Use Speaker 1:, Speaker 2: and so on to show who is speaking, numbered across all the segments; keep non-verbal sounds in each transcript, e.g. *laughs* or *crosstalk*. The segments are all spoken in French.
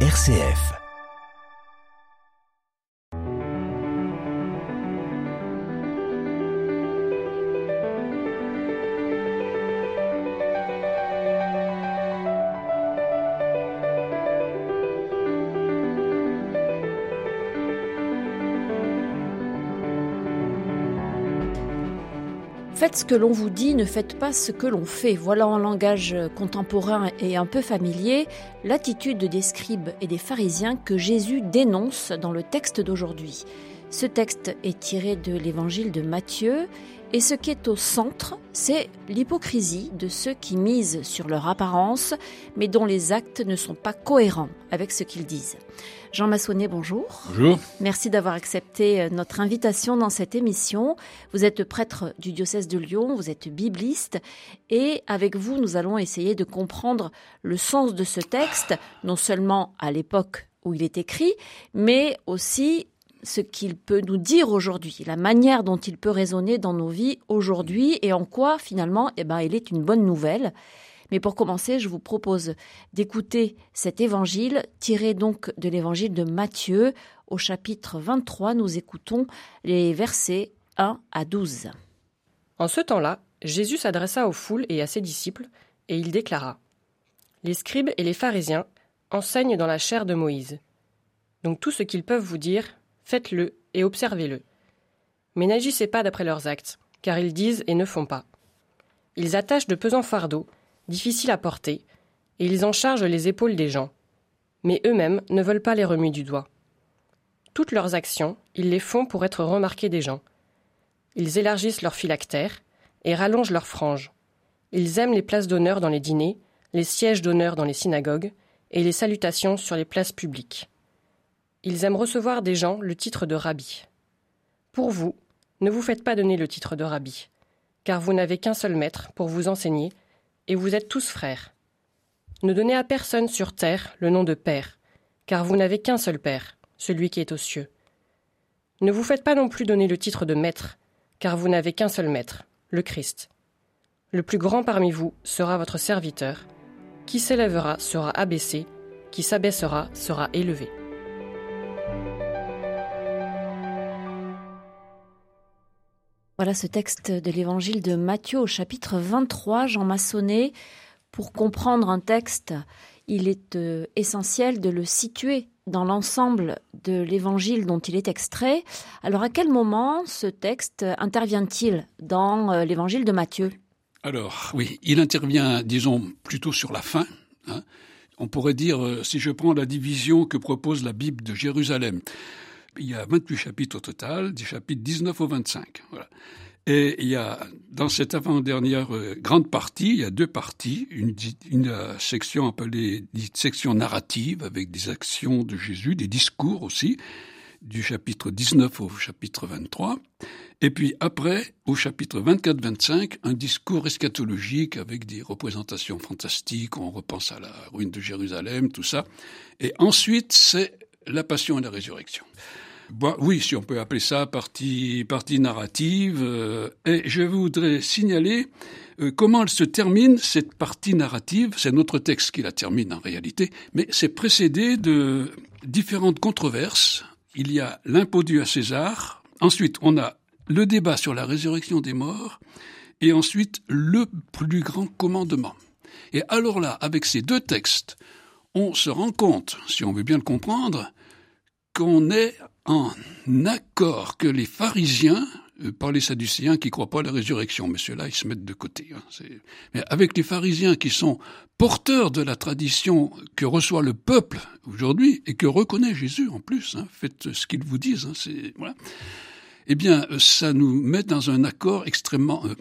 Speaker 1: RCF.
Speaker 2: Faites ce que l'on vous dit, ne faites pas ce que l'on fait. Voilà en langage contemporain et un peu familier l'attitude des scribes et des pharisiens que Jésus dénonce dans le texte d'aujourd'hui. Ce texte est tiré de l'évangile de Matthieu et ce qui est au centre, c'est l'hypocrisie de ceux qui misent sur leur apparence, mais dont les actes ne sont pas cohérents avec ce qu'ils disent. Jean Massonnet, bonjour.
Speaker 3: Bonjour.
Speaker 2: Merci d'avoir accepté euh, notre invitation dans cette émission. Vous êtes prêtre du diocèse de Lyon, vous êtes bibliste, et avec vous, nous allons essayer de comprendre le sens de ce texte, non seulement à l'époque où il est écrit, mais aussi ce qu'il peut nous dire aujourd'hui, la manière dont il peut résonner dans nos vies aujourd'hui et en quoi finalement eh ben, il est une bonne nouvelle. Mais pour commencer, je vous propose d'écouter cet évangile tiré donc de l'évangile de Matthieu. Au chapitre 23, nous écoutons les versets 1 à 12.
Speaker 4: En ce temps-là, Jésus s'adressa aux foules et à ses disciples, et il déclara Les scribes et les pharisiens enseignent dans la chair de Moïse. Donc tout ce qu'ils peuvent vous dire, faites-le et observez-le. Mais n'agissez pas d'après leurs actes, car ils disent et ne font pas. Ils attachent de pesants fardeaux, difficiles à porter, et ils en chargent les épaules des gens. Mais eux-mêmes ne veulent pas les remuer du doigt. Toutes leurs actions, ils les font pour être remarqués des gens. Ils élargissent leurs phylactères et rallongent leurs franges. Ils aiment les places d'honneur dans les dîners, les sièges d'honneur dans les synagogues et les salutations sur les places publiques. Ils aiment recevoir des gens le titre de rabbi. Pour vous, ne vous faites pas donner le titre de rabbi, car vous n'avez qu'un seul maître pour vous enseigner, et vous êtes tous frères. Ne donnez à personne sur terre le nom de Père, car vous n'avez qu'un seul Père, celui qui est aux cieux. Ne vous faites pas non plus donner le titre de Maître, car vous n'avez qu'un seul Maître, le Christ. Le plus grand parmi vous sera votre serviteur. Qui s'élèvera sera abaissé, qui s'abaissera sera élevé.
Speaker 2: Voilà ce texte de l'évangile de Matthieu au chapitre 23, Jean Massonnet. Pour comprendre un texte, il est euh, essentiel de le situer dans l'ensemble de l'évangile dont il est extrait. Alors à quel moment ce texte intervient-il dans euh, l'évangile de Matthieu?
Speaker 3: Alors oui, il intervient, disons, plutôt sur la fin. Hein. On pourrait dire, euh, si je prends la division que propose la Bible de Jérusalem, il y a 28 chapitres au total, des chapitres 19 au 25. Voilà. Et il y a, dans cette avant-dernière euh, grande partie, il y a deux parties. Une, une euh, section appelée section narrative, avec des actions de Jésus, des discours aussi, du chapitre 19 au chapitre 23. Et puis après, au chapitre 24-25, un discours eschatologique avec des représentations fantastiques, on repense à la ruine de Jérusalem, tout ça. Et ensuite, c'est la passion et la résurrection oui, si on peut appeler ça partie, narrative. Euh, et je voudrais signaler euh, comment elle se termine, cette partie narrative. C'est notre texte qui la termine en réalité, mais c'est précédé de différentes controverses. Il y a l'impôt dû à César. Ensuite, on a le débat sur la résurrection des morts. Et ensuite, le plus grand commandement. Et alors là, avec ces deux textes, on se rend compte, si on veut bien le comprendre, qu'on est en accord que les pharisiens, euh, par les sadducéens qui croient pas à la résurrection, mais ceux-là, ils se mettent de côté. Hein, mais avec les pharisiens qui sont porteurs de la tradition que reçoit le peuple aujourd'hui et que reconnaît Jésus en plus, hein, faites ce qu'ils vous disent, hein. Eh bien, ça nous met dans un accord extrêmement euh,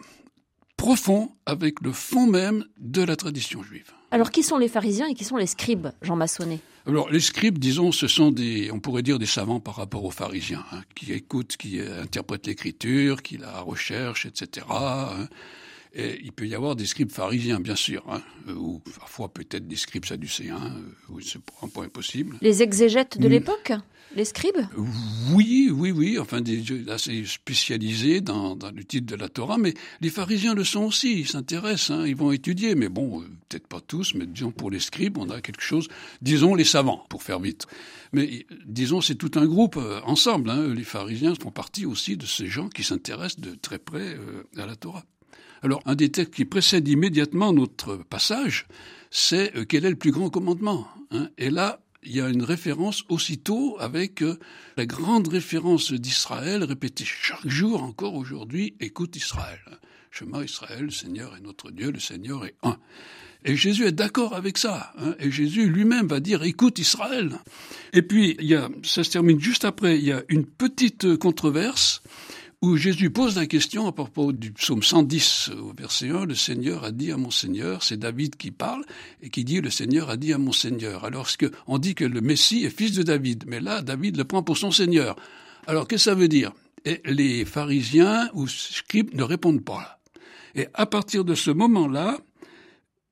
Speaker 3: profond avec le fond même de la tradition juive.
Speaker 2: Alors, qui sont les pharisiens et qui sont les scribes, Jean Massonnet?
Speaker 3: Alors, les scribes, disons, ce sont des, on pourrait dire des savants par rapport aux pharisiens, hein, qui écoutent, qui interprètent l'écriture, qui la recherchent, etc. Et il peut y avoir des scribes pharisiens, bien sûr, hein, ou parfois peut-être des scribes sadducéens, euh, c'est un point possible.
Speaker 2: Les exégètes de mm. l'époque les scribes?
Speaker 3: Oui, oui, oui, enfin des assez spécialisés dans, dans, le titre de la Torah, mais les pharisiens le sont aussi, ils s'intéressent, hein, ils vont étudier, mais bon, euh, peut-être pas tous, mais disons pour les scribes, on a quelque chose, disons les savants, pour faire vite. Mais disons, c'est tout un groupe euh, ensemble, hein, les pharisiens font partie aussi de ces gens qui s'intéressent de très près euh, à la Torah. Alors, un des textes qui précède immédiatement notre passage, c'est quel est le plus grand commandement hein? Et là, il y a une référence aussitôt avec euh, la grande référence d'Israël répétée chaque jour encore aujourd'hui, écoute Israël. Chemin Israël, le Seigneur est notre Dieu, le Seigneur est un. Et Jésus est d'accord avec ça. Hein, et Jésus lui-même va dire écoute Israël. Et puis il y a, ça se termine juste après. Il y a une petite controverse où Jésus pose la question à propos du psaume 110 au verset 1, le Seigneur a dit à mon Seigneur, c'est David qui parle, et qui dit le Seigneur a dit à mon Seigneur. Alors on dit que le Messie est fils de David, mais là David le prend pour son Seigneur. Alors qu'est-ce que ça veut dire? Et Les pharisiens ou scribes ne répondent pas. Et à partir de ce moment-là,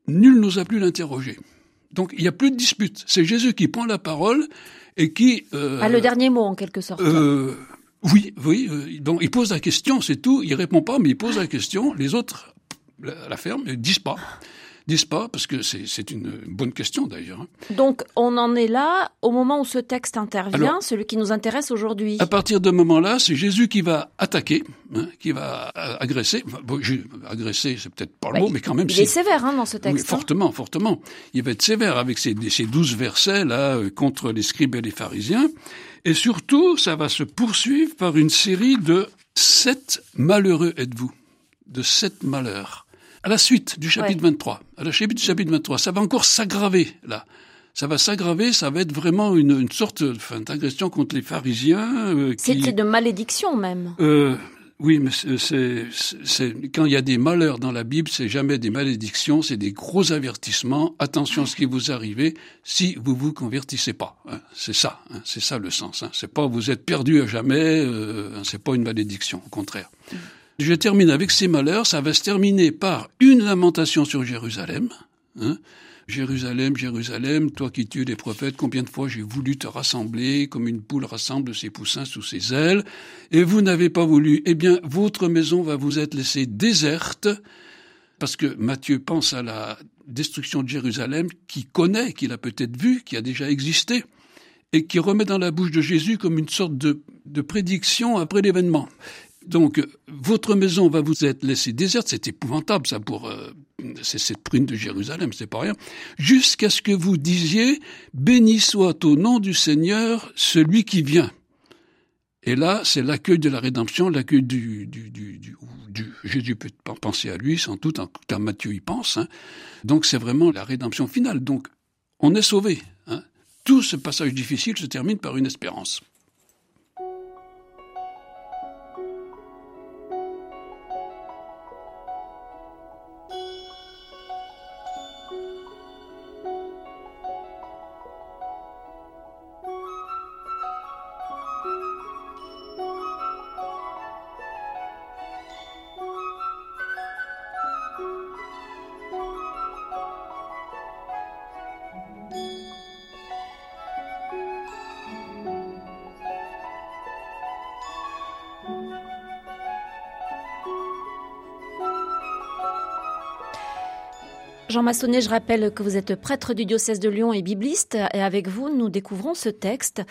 Speaker 3: nul n'osa plus l'interroger. Donc il n'y a plus de dispute. C'est Jésus qui prend la parole et qui...
Speaker 2: Euh, a le dernier mot en quelque sorte.
Speaker 3: Euh, oui, oui. Euh, donc il pose la question, c'est tout. Il répond pas, mais il pose la question. Les autres la, la ferment, ne disent pas disent pas, parce que c'est une bonne question d'ailleurs. Hein.
Speaker 2: Donc on en est là au moment où ce texte intervient, celui qui nous intéresse aujourd'hui.
Speaker 3: À partir de ce moment-là, c'est Jésus qui va attaquer, hein, qui va agresser. Bon, agresser, c'est peut-être pas le mot, mais quand même.
Speaker 2: Il est sévère hein, dans ce texte.
Speaker 3: Oui, fortement, fortement. Il va être sévère avec ces, ces douze versets là euh, contre les scribes et les pharisiens. Et surtout, ça va se poursuivre par une série de sept malheureux êtes-vous, de sept malheurs. À la suite du chapitre 23, à la suite du chapitre 23, ça va encore s'aggraver là. Ça va s'aggraver, ça va être vraiment une, une sorte d'agression contre les pharisiens.
Speaker 2: Euh, C'était de malédiction même.
Speaker 3: Euh, oui, mais c'est quand il y a des malheurs dans la Bible, c'est jamais des malédictions, c'est des gros avertissements. Attention à ce qui vous arrive si vous vous convertissez pas. Hein. C'est ça, hein. c'est ça le sens. Hein. C'est pas vous êtes perdu à jamais. Euh, c'est pas une malédiction, au contraire. Je termine avec ces malheurs. Ça va se terminer par une lamentation sur Jérusalem. Hein. Jérusalem, Jérusalem, toi qui tues les prophètes, combien de fois j'ai voulu te rassembler comme une poule rassemble ses poussins sous ses ailes, et vous n'avez pas voulu. Eh bien, votre maison va vous être laissée déserte, parce que Matthieu pense à la destruction de Jérusalem, qui connaît, qu'il a peut-être vu, qui a déjà existé, et qui remet dans la bouche de Jésus comme une sorte de, de prédiction après l'événement. Donc, votre maison va vous être laissée déserte, c'est épouvantable ça pour euh, c'est cette prune de Jérusalem, c'est pas rien, jusqu'à ce que vous disiez béni soit au nom du Seigneur celui qui vient. Et là, c'est l'accueil de la rédemption, l'accueil du, du, du, du, Jésus peut penser à lui, sans doute, en tout Matthieu y pense. Hein. Donc c'est vraiment la rédemption finale. Donc on est sauvé. Hein. Tout ce passage difficile se termine par une espérance.
Speaker 2: Jean Massonnet, je rappelle que vous êtes prêtre du diocèse de Lyon et bibliste, et avec vous, nous découvrons ce texte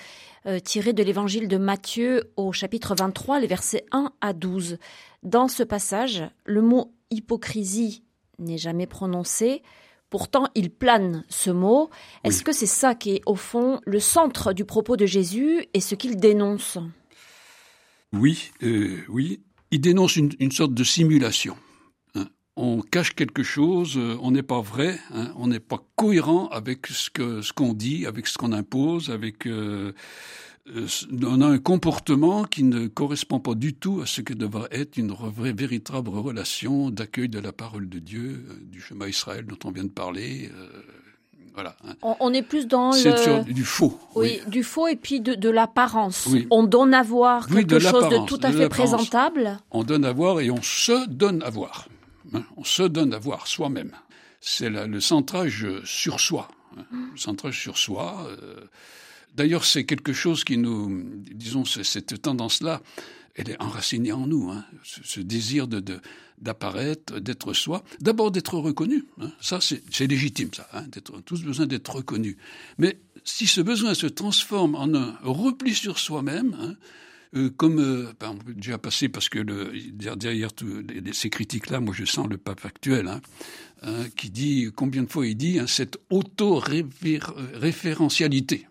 Speaker 2: euh, tiré de l'évangile de Matthieu au chapitre 23, les versets 1 à 12. Dans ce passage, le mot hypocrisie n'est jamais prononcé. Pourtant, il plane ce mot. Est-ce que c'est ça qui est, au fond, le centre du propos de Jésus et ce qu'il dénonce?
Speaker 3: Oui, euh, oui. Il dénonce une sorte de simulation on cache quelque chose, euh, on n'est pas vrai, hein, on n'est pas cohérent avec ce que ce qu'on dit, avec ce qu'on impose, avec euh, euh, on a un comportement qui ne correspond pas du tout à ce que devrait être une vraie, véritable relation d'accueil de la parole de Dieu, du chemin Israël dont on vient de parler. voilà.
Speaker 2: Hein. On, est plus dans
Speaker 3: le... du faux.
Speaker 2: Oui, du faux et puis de, l'apparence. On donne à voir quelque chose de tout à fait présentable.
Speaker 3: On donne à voir et on se donne à voir. Hein. on se donne à voir soi-même. C'est le centrage sur soi, hein. le centrage sur soi. Euh. D'ailleurs, c'est quelque chose qui nous, disons, cette tendance-là, elle est enracinée en nous, hein. ce, désir de, d'apparaître, d'être soi, d'abord d'être reconnu. Ça, c'est légitime, ça. Hein, d'être, tous besoin d'être reconnus. Mais si ce besoin se transforme en un repli sur soi-même, euh, comme euh, ben, on peut déjà passer parce que derrière ces critiques-là, moi je sens le pape actuel hein, hein, qui dit combien de fois il dit hein, cette auto-référentialité.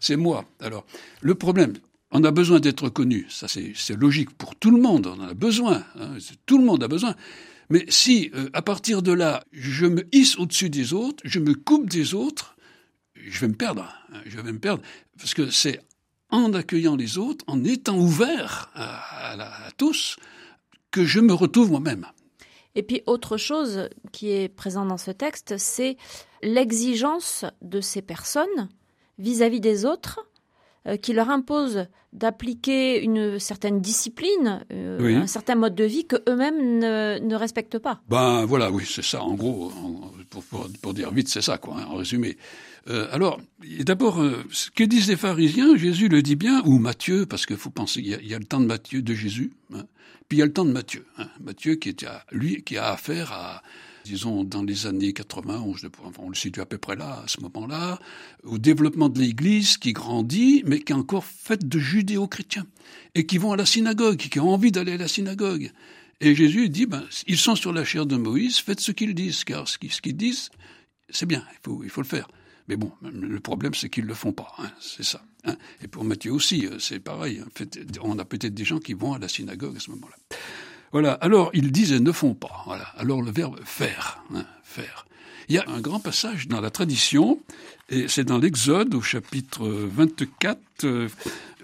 Speaker 3: C'est moi. Alors le problème, on a besoin d'être reconnu, ça c'est logique pour tout le monde, on en a besoin, tout le monde a besoin. Mais si, euh, à partir de là, je me hisse au-dessus des autres, je me coupe des autres, je vais me perdre. Je vais me perdre. Parce que c'est en accueillant les autres, en étant ouvert à, tous, que je me retrouve moi-même.
Speaker 2: Et puis autre chose qui est présent dans ce texte, c'est l'exigence de ces personnes vis-à-vis -vis des autres qui leur impose d'appliquer une certaine discipline, euh, un certain mode de vie que eux-mêmes ne, ne, respectent pas.
Speaker 3: Ben voilà, oui, c'est ça. En gros, pour, pour, pour dire vite, c'est ça, quoi, hein, en résumé. Euh, alors, d'abord, euh, ce que disent les pharisiens, Jésus le dit bien, ou Matthieu, parce qu'il faut penser, il y, a, il y, a, le temps de Matthieu, de Jésus, hein, puis il y a le temps de Matthieu. Hein, Matthieu qui est à, lui, qui a affaire à disons, dans les années 80, on, le situe à peu près là, à ce moment-là, au développement de l'Église qui grandit, mais qui est encore faite de judéo-chrétiens, et qui vont à la synagogue, qui ont envie d'aller à la synagogue. Et Jésus dit, ben, ils sont sur la chair de Moïse, faites ce qu'ils disent, car ce qu'ils disent, c'est bien, il faut, il faut le faire. Mais bon, le problème, c'est qu'ils ne le font pas, hein, c'est ça. Hein. Et pour Matthieu aussi, euh, c'est pareil. Fait, on a peut-être des gens qui vont à la synagogue à ce moment-là. Voilà. Alors, ils disent ne font pas. Voilà. Alors, le verbe faire, hein, faire. Il y a un grand passage dans la tradition, et c'est dans l'Exode, au chapitre 24. Euh,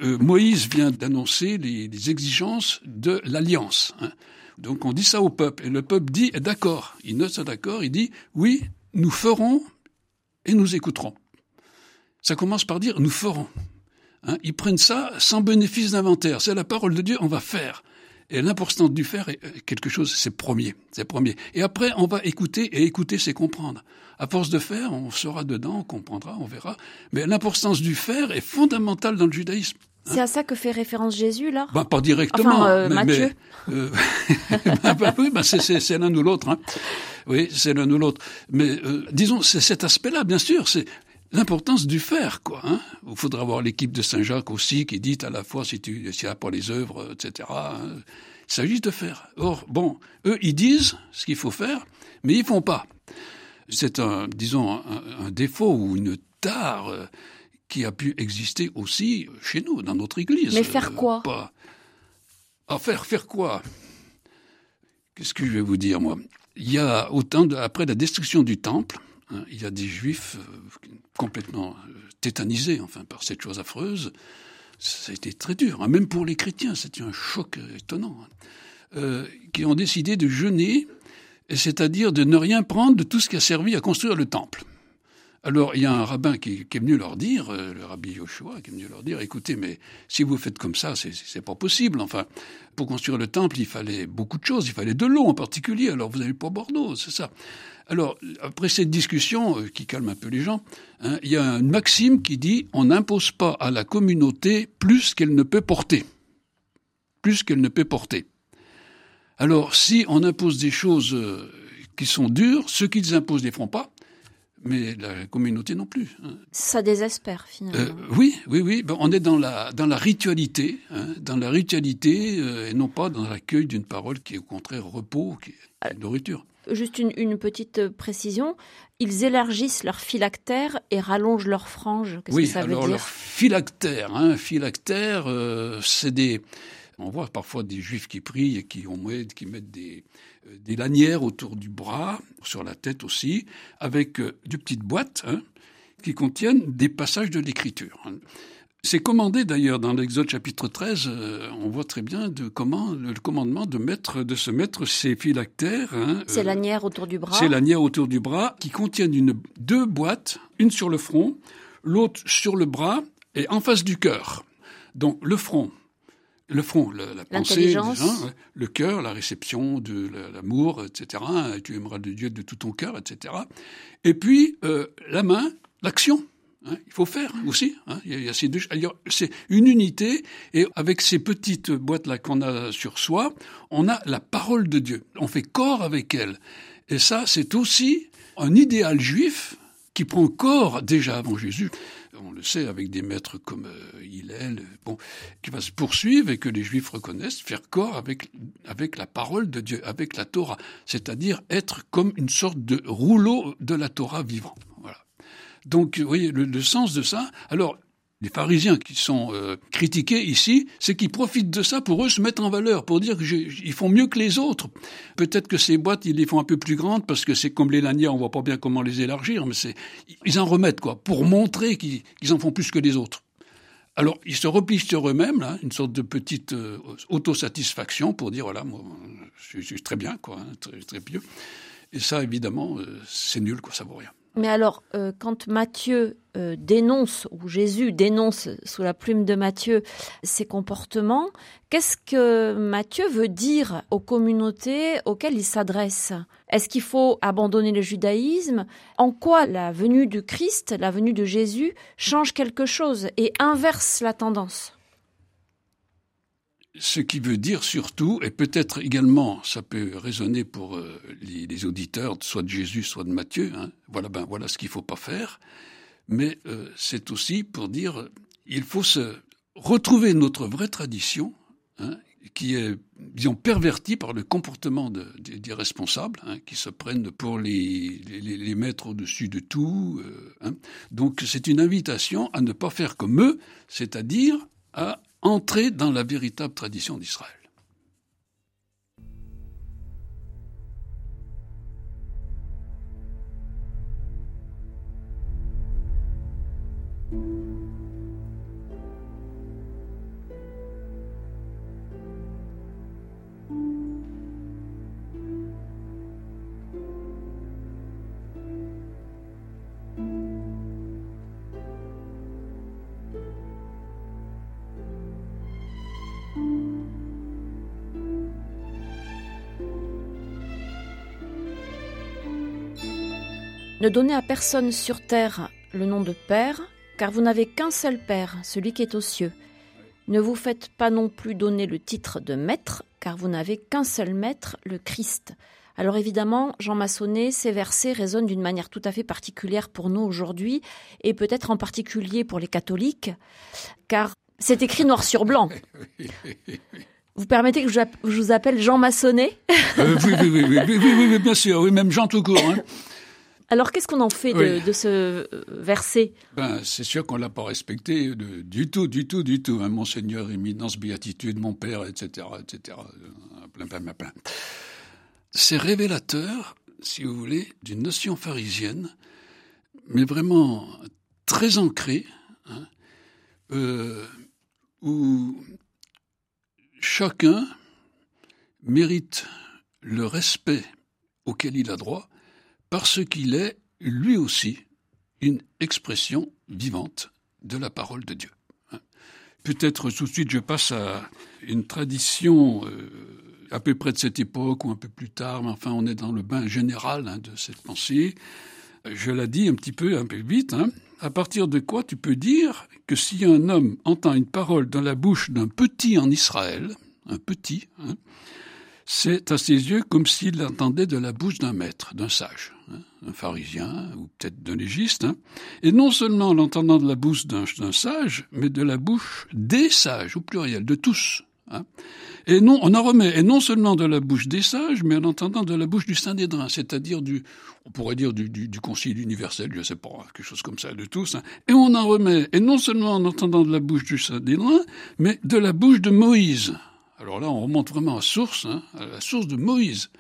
Speaker 3: euh, Moïse vient d'annoncer les, exigences de l'alliance. Hein. Donc, on dit ça au peuple, et le peuple dit d'accord. Il note ça d'accord, il dit oui, nous ferons et nous écouterons. Ça commence par dire nous ferons. Hein. ils prennent ça sans bénéfice d'inventaire. C'est la parole de Dieu, on va faire. Et l'importance du faire est quelque chose, c'est premier, c'est premier. Et après, on va écouter, et écouter, c'est comprendre. À force de faire, on sera dedans, on comprendra, on verra. Mais l'importance du faire est fondamentale dans le judaïsme.
Speaker 2: Hein. C'est à ça que fait référence Jésus, là?
Speaker 3: Bah, Pas directement.
Speaker 2: Enfin, euh, Matthieu.
Speaker 3: euh, bah, *laughs* bah, oui, bah, c'est l'un ou l'autre. Hein. Oui, c'est l'un ou l'autre. Mais euh, disons, c'est cet aspect-là, bien sûr. C'est l'importance du faire, quoi. Hein. Il faudra voir l'équipe de Saint-Jacques aussi qui dit à la fois si tu si a pas les œuvres, etc. Hein. Il s'agit de faire. Or, bon, eux, ils disent ce qu'il faut faire, mais ils font pas. C'est un, disons, un, défaut ou une tare euh, qui a pu exister aussi chez nous, dans notre Église.
Speaker 2: Mais faire quoi?
Speaker 3: pas... Ah, faire, faire quoi? Qu'est-ce que je vais vous dire, moi? Il y a autant de, après la destruction du temple, il y a des juifs euh, complètement euh, tétanisés enfin, par cette chose affreuse. Ça a été très dur, hein. même pour les chrétiens, c'était un choc euh, étonnant, hein. qui ont décidé de jeûner, c'est-à-dire de ne rien prendre de tout ce qui a servi à construire le temple. Alors, il y a un rabbin qui, qui, est venu leur dire, le rabbi Yoshua, qui est venu leur dire, écoutez, mais si vous faites comme ça, c'est pas possible. Enfin, pour construire le temple, il fallait beaucoup de choses. Il fallait de l'eau en particulier. Alors, vous n'avez pas Bordeaux, c'est ça. Alors, après cette discussion euh, qui calme un peu les gens, hein, il y a une maxime qui dit on n'impose pas à la communauté plus qu'elle ne peut porter. Plus qu'elle ne peut porter. Alors, si on impose des choses euh, qui sont dures, ceux qui les imposent ne les feront pas, mais la communauté non plus. Hein.
Speaker 2: Ça désespère finalement. Euh,
Speaker 3: oui, oui, oui. Ben, on est dans la dans la ritualité, hein, dans la ritualité, et non pas dans l'accueil d'une parole qui est au contraire repos, qui est nourriture.
Speaker 2: Juste une, petite précision. Ils élargissent leur phylactère et rallongent leurs franges. Qu'est-ce
Speaker 3: oui,
Speaker 2: que ça
Speaker 3: alors
Speaker 2: veut dire
Speaker 3: leur phylactère, hein, phylactère, euh, c'est des. On voit parfois des juifs qui prient et qui, ont, qui mettent des, euh, des lanières autour du bras, sur la tête aussi, avec euh, de petites boîtes hein, qui contiennent des passages de l'écriture. C'est commandé d'ailleurs dans l'Exode chapitre 13, euh, on voit très bien de comment le commandement de mettre, de se mettre ces phylactères. Hein,
Speaker 2: ces euh, lanières autour du bras.
Speaker 3: Ces lanières autour du bras qui contiennent une, deux boîtes, une sur le front, l'autre sur le bras et en face du cœur. Donc le front, le front, la, pensée, le cœur, la réception de l'amour, etc. Tu aimeras le Dieu de tout ton cœur, etc. Et puis euh, la main, l'action. Hein, il faut faire aussi. Hein, il y a, ces deux. C'est une unité et avec ces petites boîtes là qu'on a sur soi, on a la parole de Dieu. On fait corps avec elle. Et ça, c'est aussi un idéal juif qui prend corps déjà avant Jésus on le sait, avec des maîtres comme euh, Hillel, bon, qui va se poursuivre et que les Juifs reconnaissent, faire corps avec, avec la parole de Dieu, avec la Torah, c'est-à-dire être comme une sorte de rouleau de la Torah vivant. Donc, vous voyez, le, le sens de ça. Alors, les pharisiens qui sont euh, critiqués ici, c'est qu'ils profitent de ça pour eux se mettre en valeur, pour dire qu'ils font mieux que les autres. Peut-être que ces boîtes, ils les font un peu plus grandes parce que c'est comme les lanières, on voit pas bien comment les élargir, mais c'est ils en remettent quoi, pour montrer qu'ils en font plus que les autres. Alors ils se replient sur eux-mêmes, là, une sorte de petite euh, autosatisfaction pour dire voilà, moi, je, suis très bien, quoi, hein, très, très pieux. Et ça, évidemment, euh, c'est nul, quoi, ça vaut rien.
Speaker 2: Mais alors, euh, quand Matthieu euh, dénonce, ou Jésus dénonce sous la plume de Matthieu ces comportements, qu'est-ce que Matthieu veut dire aux communautés auxquelles il s'adresse? Est-ce qu'il faut abandonner le judaïsme? En quoi la venue du Christ, la venue de Jésus, change quelque chose et inverse la tendance?
Speaker 3: Ce qui veut dire surtout, et peut-être également, ça peut résonner pour euh, les, auditeurs, soit de Jésus, soit de Matthieu, hein, voilà, ben, voilà ce qu'il ne faut pas faire, mais euh, c'est aussi pour dire, il faut se retrouver notre vraie tradition, hein, qui est, disons, pervertie par le comportement de, des responsables, hein, qui se prennent pour les, les, les mettre au-dessus de tout. Euh, Donc c'est une invitation à ne pas faire comme eux, c'est-à-dire à entrer dans la véritable tradition d'Israël.
Speaker 2: Ne donnez à personne sur terre le nom de Père, car vous n'avez qu'un seul Père, celui qui est aux cieux. Ne vous faites pas non plus donner le titre de Maître, car vous n'avez qu'un seul Maître, le Christ. Alors évidemment, Jean Massonnet, ces versets résonnent d'une manière tout à fait particulière pour nous aujourd'hui, et peut-être en particulier pour les catholiques, car c'est écrit noir sur blanc. *laughs* Vous permettez que je vous appelle Jean Massonnet?
Speaker 3: Euh, oui, oui, oui, oui, oui, bien sûr, oui, même Jean tout court. Hein.
Speaker 2: Alors qu'est-ce qu'on en fait de, ce euh, verset?
Speaker 3: Ben, C'est sûr qu'on l'a pas respecté du tout, du tout, du tout. Hein. Monseigneur, éminence, béatitude, mon père, etc., etc. Euh, plein, plein, plein. C'est révélateur, si vous voulez, d'une notion pharisienne, mais vraiment très ancrée, hein, euh, où chacun mérite le respect auquel il a droit parce qu'il est, lui aussi, une expression vivante de la parole de Dieu. Hein. Peut-être tout de suite je passe à une tradition euh, à peu près de cette époque ou un peu plus tard, mais enfin on est dans le bain général hein, de cette pensée. Je la dis un petit peu, un peu vite. Hein. À partir de quoi tu peux dire que si un homme entend une parole dans la bouche d'un petit en Israël, un petit, c'est à ses yeux comme s'il l'entendait de la bouche d'un maître, d'un sage, hein, un pharisien ou peut-être d'un légiste, hein. et non seulement en l'entendant de la bouche d'un sage, mais de la bouche des sages, au pluriel, de tous. Hein. Et non, on en remet, et non seulement de la bouche des sages, mais en entendant de la bouche du Saint-Nédrin, c'est-à-dire du, on pourrait dire du, du, du, Concile universel, je sais pas, quelque chose comme ça, de tous. Hein. Et on en remet, et non seulement en entendant de la bouche du Saint-Nédrin, mais de la bouche de Moïse. Alors là, on remonte vraiment à source, hein, à la source de Moïse,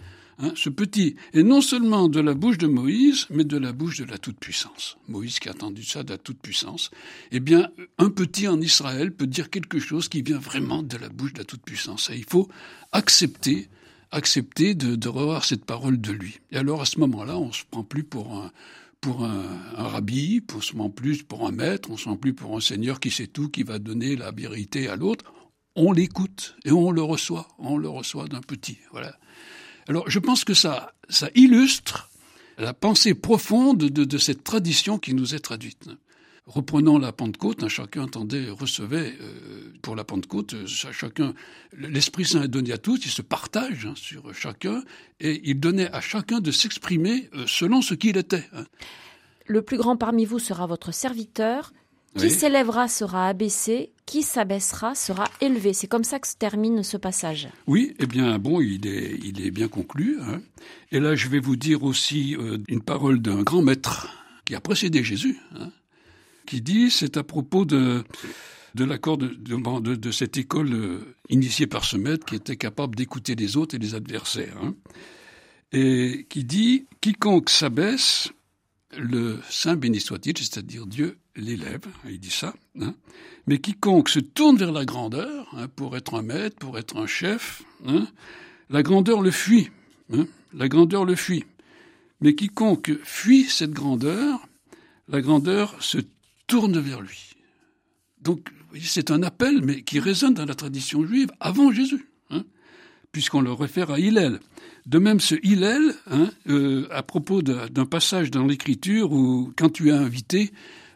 Speaker 3: hein, ce petit, et non seulement de la bouche de Moïse, mais de la bouche de la toute-puissance. Moïse qui a entendu ça de la toute-puissance. Eh bien, un petit en Israël peut dire quelque chose qui vient vraiment de la bouche de la toute-puissance. Et il faut accepter, accepter de, revoir cette parole de lui. Et alors, à ce moment-là, on se prend plus pour un rabbi, on se prend plus pour un maître, on se prend plus pour un seigneur qui sait tout, qui va donner la vérité à l'autre on l'écoute et on le reçoit, on le reçoit d'un petit. Voilà. Alors je pense que ça, ça illustre la pensée profonde de, cette tradition qui nous est traduite. Reprenons la Pentecôte, hein, chacun entendait, recevait euh, pour la Pentecôte, euh, chacun, l'Esprit Saint est donné à tous, il se partage hein, sur chacun, et il donnait à chacun de s'exprimer euh, selon ce qu'il était. Hein.
Speaker 2: Le plus grand parmi vous sera votre serviteur, qui s'élèvera sera abaissé, qui s'abaissera sera élevé. C'est comme ça que se termine ce passage.
Speaker 3: Oui, eh bien, bon, il est, il est bien conclu. Hein. Et là, je vais vous dire aussi euh, une parole d'un grand maître qui a précédé Jésus, hein, qui dit, c'est à propos de, de l'accord de, de, de, cette école euh, initiée par ce maître qui était capable d'écouter les autres et les adversaires. Hein, et qui dit, quiconque s'abaisse, le Saint béni soit-il, c'est-à-dire Dieu l'élève, il dit ça, hein. mais quiconque se tourne vers la grandeur, hein, pour être un maître, pour être un chef, hein, la grandeur le fuit, la grandeur le fuit. Mais quiconque fuit cette grandeur, la grandeur se tourne vers lui. Donc c'est un appel, mais qui résonne dans la tradition juive avant Jésus, puisqu'on le réfère à Hillel. De même, ce Hillel, euh, à propos d'un passage dans l'Écriture où, quand tu es invité,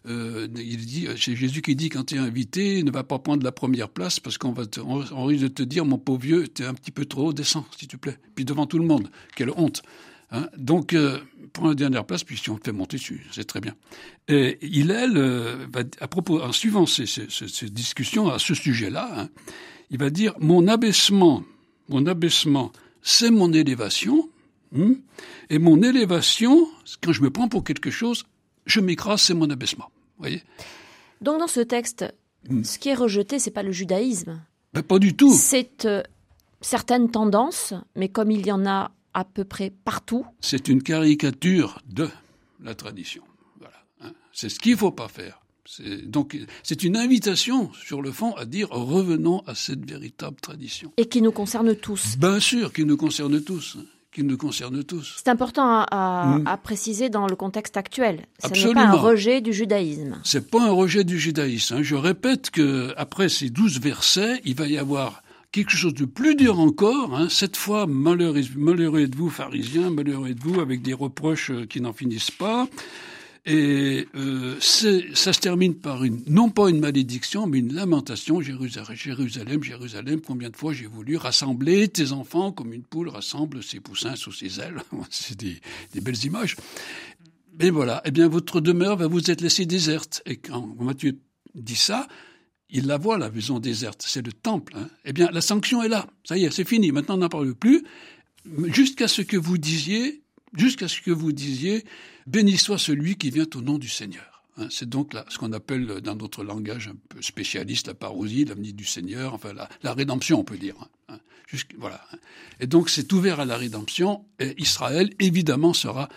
Speaker 3: euh, il dit, c'est Jésus qui dit quand tu es invité, ne va pas prendre la première place parce qu'on va, on, risque de te dire, mon pauvre vieux, es un petit peu trop haut, descends, s'il te plaît. Puis devant tout le monde, quelle honte. Hein Donc, euh, prends la dernière place, puis si on te fait monter dessus, c'est très bien. Et il, elle, euh, va, à propos, en suivant ces, discussions à ce sujet-là, hein, il va dire, mon abaissement, mon abaissement, c'est mon élévation, hein, et mon élévation, quand je me prends pour quelque chose, je m'écrase, c'est mon abaissement. Voyez
Speaker 2: Donc dans ce texte, hmm. ce qui est rejeté, c'est pas le judaïsme.
Speaker 3: Ben, pas du tout.
Speaker 2: C'est euh, certaines tendances, mais comme il y en a à peu près partout.
Speaker 3: C'est une caricature de la tradition. Voilà. Hein. C'est ce qu'il ne faut pas faire. Donc c'est une invitation sur le fond à dire revenons à cette véritable tradition.
Speaker 2: Et qui nous concerne tous.
Speaker 3: Bien sûr, qui nous concerne tous qui nous concerne tous.
Speaker 2: C'est important à, mm. préciser dans le contexte actuel. Ce n'est pas un rejet du judaïsme.
Speaker 3: C'est pas un rejet du judaïsme. Hein. Je répète que après ces douze versets, il va y avoir quelque chose de plus dur encore. Hein. Cette fois, malheureux, malheureux êtes-vous, pharisiens, malheureux êtes-vous, avec des reproches qui n'en finissent pas. Et euh, ça se termine par une, non pas une malédiction, mais une lamentation. Jérusalem, Jérusalem, combien de fois j'ai voulu rassembler tes enfants comme une poule rassemble ses poussins sous ses ailes. *laughs* C'est des, des, belles images. Mais voilà, eh bien votre demeure va vous être laissée déserte. Et quand Matthieu dit ça, il la voit, la maison déserte. C'est le temple. Hein. Eh bien, la sanction est là. Ça y est, c'est fini. Maintenant, on n'en parle plus. Jusqu'à ce que vous disiez, jusqu'à ce que vous disiez, Béni soit celui qui vient au nom du Seigneur. Hein, c'est donc ce qu'on appelle dans notre langage un peu spécialiste la parousie, l'avenir du Seigneur, enfin la, rédemption, on peut dire. Hein, voilà. Et donc c'est ouvert à la rédemption, et Israël, évidemment, sera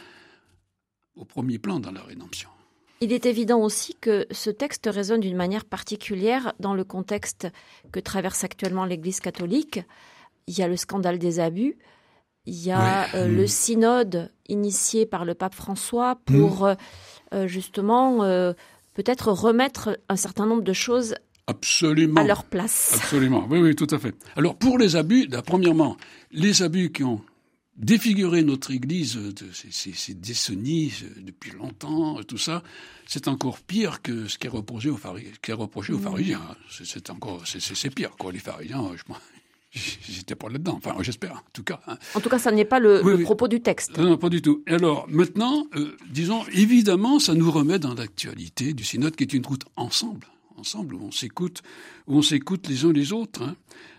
Speaker 3: au premier plan dans la rédemption.
Speaker 2: Il est évident aussi que ce texte résonne d'une manière particulière dans le contexte que traverse actuellement l'Église catholique. Il y a le scandale des abus, il y a euh, le synode initié par le pape François pour mm. euh, euh, justement peut-être remettre un certain nombre de choses
Speaker 3: Absolument.
Speaker 2: à leur place.
Speaker 3: Absolument, oui, oui, tout à fait. Alors pour les abus, premièrement, les abus qui ont défiguré notre Église de ces, ces, décennies, depuis longtemps, tout ça, c'est encore pire que ce qui est reproché aux, reproché aux mm. pharisiens. C'est encore, c'est pire, quoi, les pharisiens. Je, J'étais pas là-dedans, enfin j'espère en tout cas. Hein.
Speaker 2: En tout cas, ça n'est pas le, propos du texte.
Speaker 3: Non, pas du tout. Et alors maintenant, euh, disons, évidemment, ça nous remet dans l'actualité du synode qui est une route ensemble, ensemble où on s'écoute, où on s'écoute les uns les autres. Hein.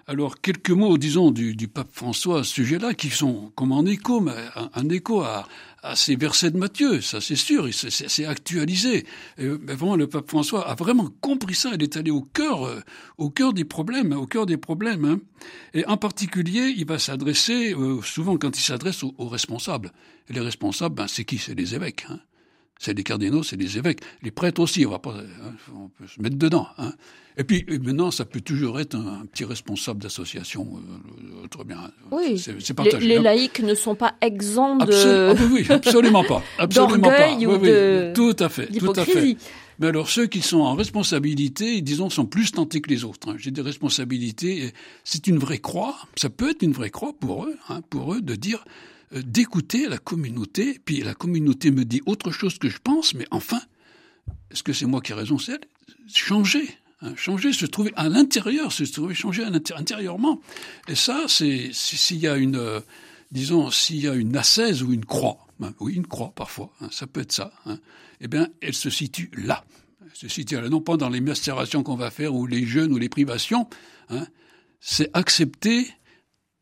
Speaker 3: Alors, quelques mots, disons, du, du pape François à ce sujet-là, qui sont comme en écho, mais un, écho à, à, ces versets de Matthieu, ça c'est sûr, c'est actualisé. Mais vraiment, le pape François a vraiment compris ça, il est allé au cœur, euh, au cœur des problèmes, au cœur des problèmes. Hein. Et en particulier, il va s'adresser, euh, souvent quand il s'adresse aux, responsables. Et les responsables, ben, c'est qui? C'est les évêques. Hein. C'est les cardinaux, c'est les évêques, les prêtres aussi. On va pas, hein, on peut se mettre dedans. Hein. Et puis maintenant, ça peut toujours être un, petit responsable d'association. Euh, très bien.
Speaker 2: Oui. C'est partagé. Les, les, laïcs ne sont pas exempts de.
Speaker 3: Ah oui, absolument pas. *laughs* Absolument pas.
Speaker 2: Ou de...
Speaker 3: Tout à fait. Tout à fait. Mais alors ceux qui sont en responsabilité, disons, sont plus tentés que les autres. Hein. J'ai des responsabilités. C'est une vraie croix. Ça peut être une vraie croix pour eux, hein, pour eux, de dire euh, d'écouter la communauté. Puis la communauté me dit autre chose que je pense, mais enfin, est-ce que c'est moi qui ai raison? C'est changer. Hein, changer, se trouver à l'intérieur, se trouver changer intérieurement. Et ça, c'est s'il y a une, euh, disons, s'il y a une ascèse ou une croix, hein, oui, une croix parfois, hein, ça peut être ça, eh bien, elle se situe là. Elle se situe là, non pas dans les macérations qu'on va faire ou les jeûnes ou les privations, c'est accepter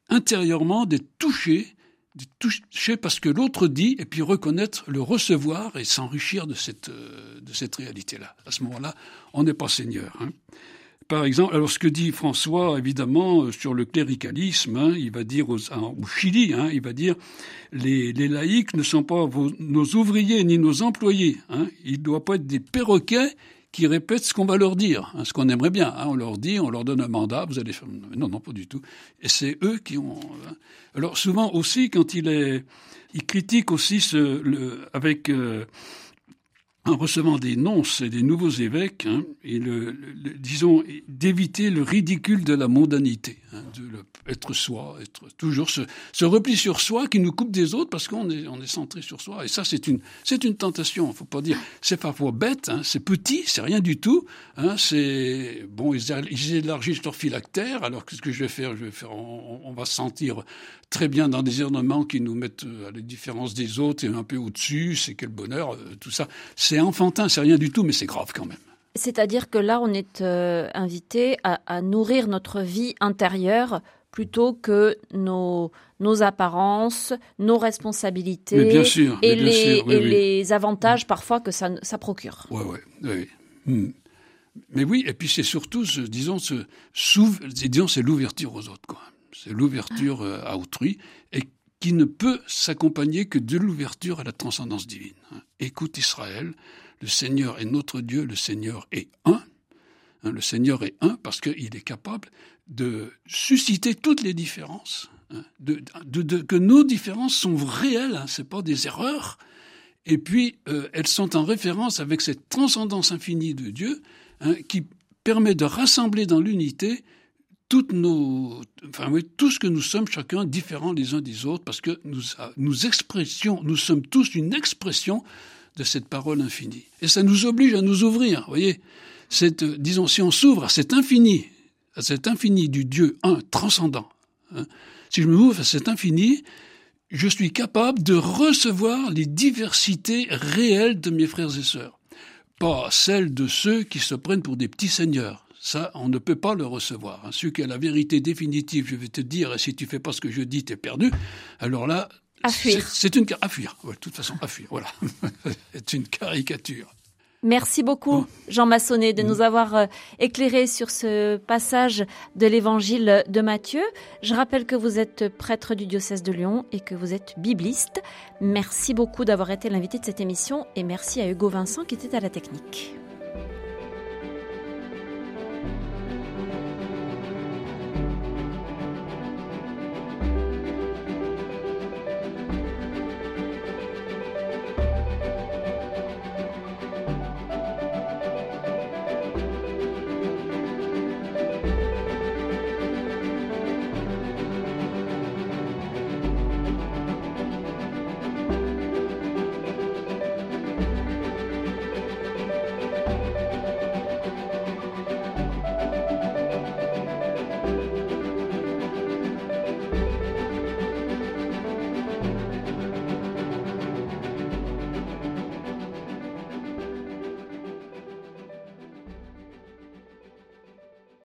Speaker 3: intérieurement d'être touché toucher parce que l'autre dit, et puis reconnaître, le recevoir et s'enrichir de cette, euh, de cette réalité-là. À ce moment-là, on n'est pas seigneur. Hein. Par exemple, alors ce que dit François, évidemment, euh, sur le cléricalisme, hein, il va dire au Chili, hein, il va dire les, les laïcs ne sont pas nos ouvriers ni nos employés. Hein, ils ne doivent pas être des perroquets qui répètent ce qu'on va leur dire, hein, ce qu'on aimerait bien. Hein, on leur dit, on leur donne un mandat, vous allez faire... Non, non, pas du tout. Et c'est eux qui ont... Hein. Alors souvent aussi, quand il est... Il critique aussi ce, le, avec... Euh, en recevant des nonces et des nouveaux évêques, hein, et disons d'éviter le ridicule de la mondanité, hein, de être soi, être toujours ce, ce, repli sur soi qui nous coupe des autres parce qu'on est centré sur soi. Et ça c'est une c'est une tentation. Faut pas dire c'est parfois bête, hein, c'est petit, c'est rien du tout. Hein, c'est bon ils, élargissent leur phylactère. Alors qu'est-ce que je vais faire? Je vais faire on, va se sentir très bien dans des ornements qui nous mettent à la différence des autres et un peu au-dessus. C'est quel bonheur, euh, tout ça. Enfantin, c'est rien du tout, mais c'est grave quand même.
Speaker 2: C'est-à-dire que là, on est euh, invité à, nourrir notre vie intérieure plutôt que nos, nos apparences, nos responsabilités
Speaker 3: bien sûr,
Speaker 2: et, les, et les avantages parfois que ça, ça procure.
Speaker 3: Oui, oui, oui. Hmm. Mais oui, et puis c'est surtout, disons, ce, disons, c'est l'ouverture aux autres. Quoi c'est l'ouverture euh, à autrui, et qui ne peut s'accompagner que de l'ouverture à la transcendance divine. Hein. Écoute Israël, le Seigneur est notre Dieu, le Seigneur est un. Hein. Le Seigneur est un parce qu'il est capable de susciter toutes les différences, hein. que nos différences sont réelles, ce n'est pas des erreurs, et puis euh, elles sont en référence avec cette transcendance infinie de Dieu qui permet de rassembler dans l'unité toutes nos, tout ce que nous sommes chacun différents les uns des autres, parce que nous, nous expressions, nous sommes tous une expression de cette parole infinie. Et ça nous oblige à nous ouvrir, voyez. Cette, disons, si on s'ouvre à cet infini, à cet infini du Dieu un, transcendant, hein, si je m'ouvre à cet infini, je suis capable de recevoir les diversités réelles de mes frères et sœurs, pas celles de ceux qui se prennent pour des petits seigneurs ça, on ne peut pas le recevoir. Hein. Celui qui a la vérité définitive, je vais te dire, et si tu fais pas ce que je dis, tu es perdu. Alors là, c'est une à fuir. de toute façon, à fuir. Voilà, *laughs* c'est une caricature.
Speaker 2: Merci beaucoup, Jean Massonnet, de nous avoir euh, éclairé sur ce passage de l'évangile de Matthieu. Je rappelle que vous êtes prêtre du diocèse de Lyon et que vous êtes bibliste. Merci beaucoup d'avoir été l'invité de cette émission et merci à Hugo Vincent qui était à la technique.